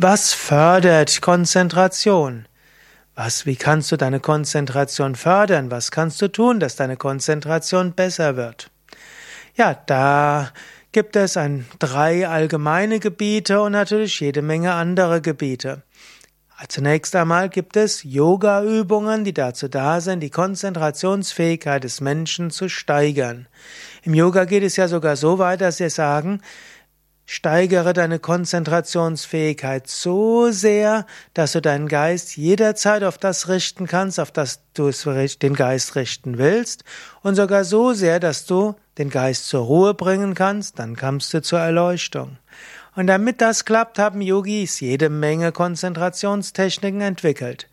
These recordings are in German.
Was fördert Konzentration? Was, wie kannst du deine Konzentration fördern? Was kannst du tun, dass deine Konzentration besser wird? Ja, da gibt es ein, drei allgemeine Gebiete und natürlich jede Menge andere Gebiete. Zunächst einmal gibt es Yoga-Übungen, die dazu da sind, die Konzentrationsfähigkeit des Menschen zu steigern. Im Yoga geht es ja sogar so weit, dass sie sagen, Steigere deine Konzentrationsfähigkeit so sehr, dass du deinen Geist jederzeit auf das richten kannst, auf das du den Geist richten willst, und sogar so sehr, dass du den Geist zur Ruhe bringen kannst, dann kommst du zur Erleuchtung. Und damit das klappt, haben Yogis jede Menge Konzentrationstechniken entwickelt.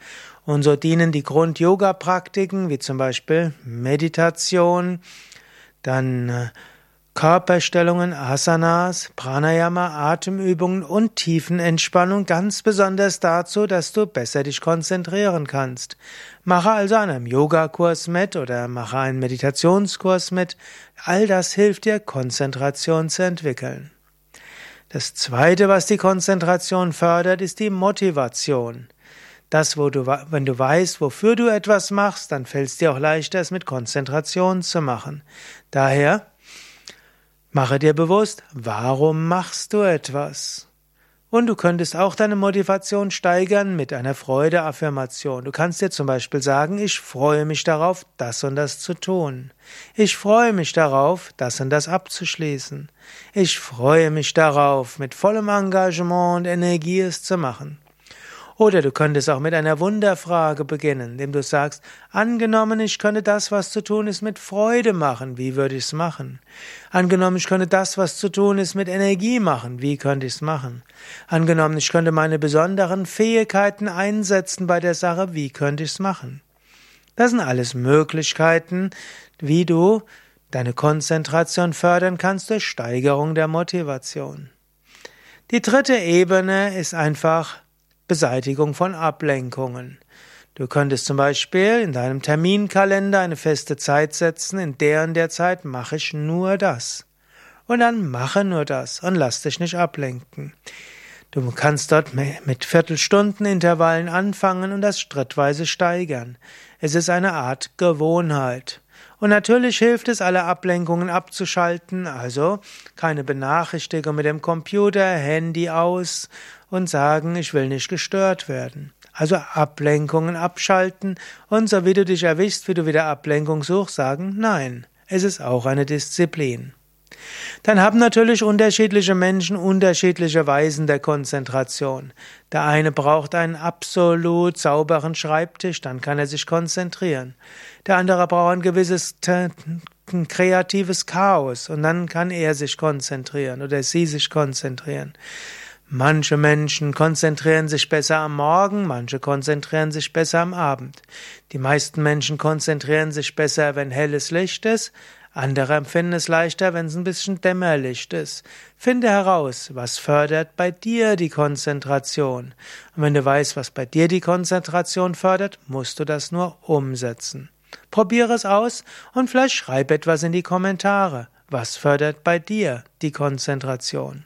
Und so dienen die Grund-Yoga-Praktiken, wie zum Beispiel Meditation, dann äh, Körperstellungen, Asanas, Pranayama, Atemübungen und Tiefenentspannung ganz besonders dazu, dass du besser dich konzentrieren kannst. Mache also an einem Yogakurs mit oder mache einen Meditationskurs mit. All das hilft dir, Konzentration zu entwickeln. Das zweite, was die Konzentration fördert, ist die Motivation. Das, wo du, wenn du weißt, wofür du etwas machst, dann fällt es dir auch leichter, es mit Konzentration zu machen. Daher Mache dir bewusst, warum machst du etwas? Und du könntest auch deine Motivation steigern mit einer Freudeaffirmation. Du kannst dir zum Beispiel sagen, ich freue mich darauf, das und das zu tun. Ich freue mich darauf, das und das abzuschließen. Ich freue mich darauf, mit vollem Engagement und Energie es zu machen. Oder du könntest auch mit einer Wunderfrage beginnen, indem du sagst, angenommen, ich könnte das, was zu tun ist, mit Freude machen, wie würde ich es machen? Angenommen, ich könnte das, was zu tun ist, mit Energie machen, wie könnte ich es machen? Angenommen, ich könnte meine besonderen Fähigkeiten einsetzen bei der Sache, wie könnte ich es machen? Das sind alles Möglichkeiten, wie du deine Konzentration fördern kannst durch Steigerung der Motivation. Die dritte Ebene ist einfach Beseitigung von Ablenkungen. Du könntest zum Beispiel in deinem Terminkalender eine feste Zeit setzen, in der und der Zeit mache ich nur das. Und dann mache nur das und lass dich nicht ablenken. Du kannst dort mit Viertelstundenintervallen anfangen und das schrittweise steigern. Es ist eine Art Gewohnheit. Und natürlich hilft es, alle Ablenkungen abzuschalten, also keine Benachrichtigung mit dem Computer, Handy aus und sagen, ich will nicht gestört werden. Also Ablenkungen abschalten und so wie du dich erwischst, wie du wieder Ablenkung suchst, sagen, nein, es ist auch eine Disziplin. Dann haben natürlich unterschiedliche Menschen unterschiedliche Weisen der Konzentration. Der eine braucht einen absolut sauberen Schreibtisch, dann kann er sich konzentrieren. Der andere braucht ein gewisses ein kreatives Chaos und dann kann er sich konzentrieren oder sie sich konzentrieren. Manche Menschen konzentrieren sich besser am Morgen, manche konzentrieren sich besser am Abend. Die meisten Menschen konzentrieren sich besser, wenn helles Licht ist, andere empfinden es leichter, wenn es ein bisschen Dämmerlicht ist. Finde heraus, was fördert bei dir die Konzentration. Und wenn du weißt, was bei dir die Konzentration fördert, musst du das nur umsetzen. Probiere es aus und vielleicht schreib etwas in die Kommentare. Was fördert bei dir die Konzentration?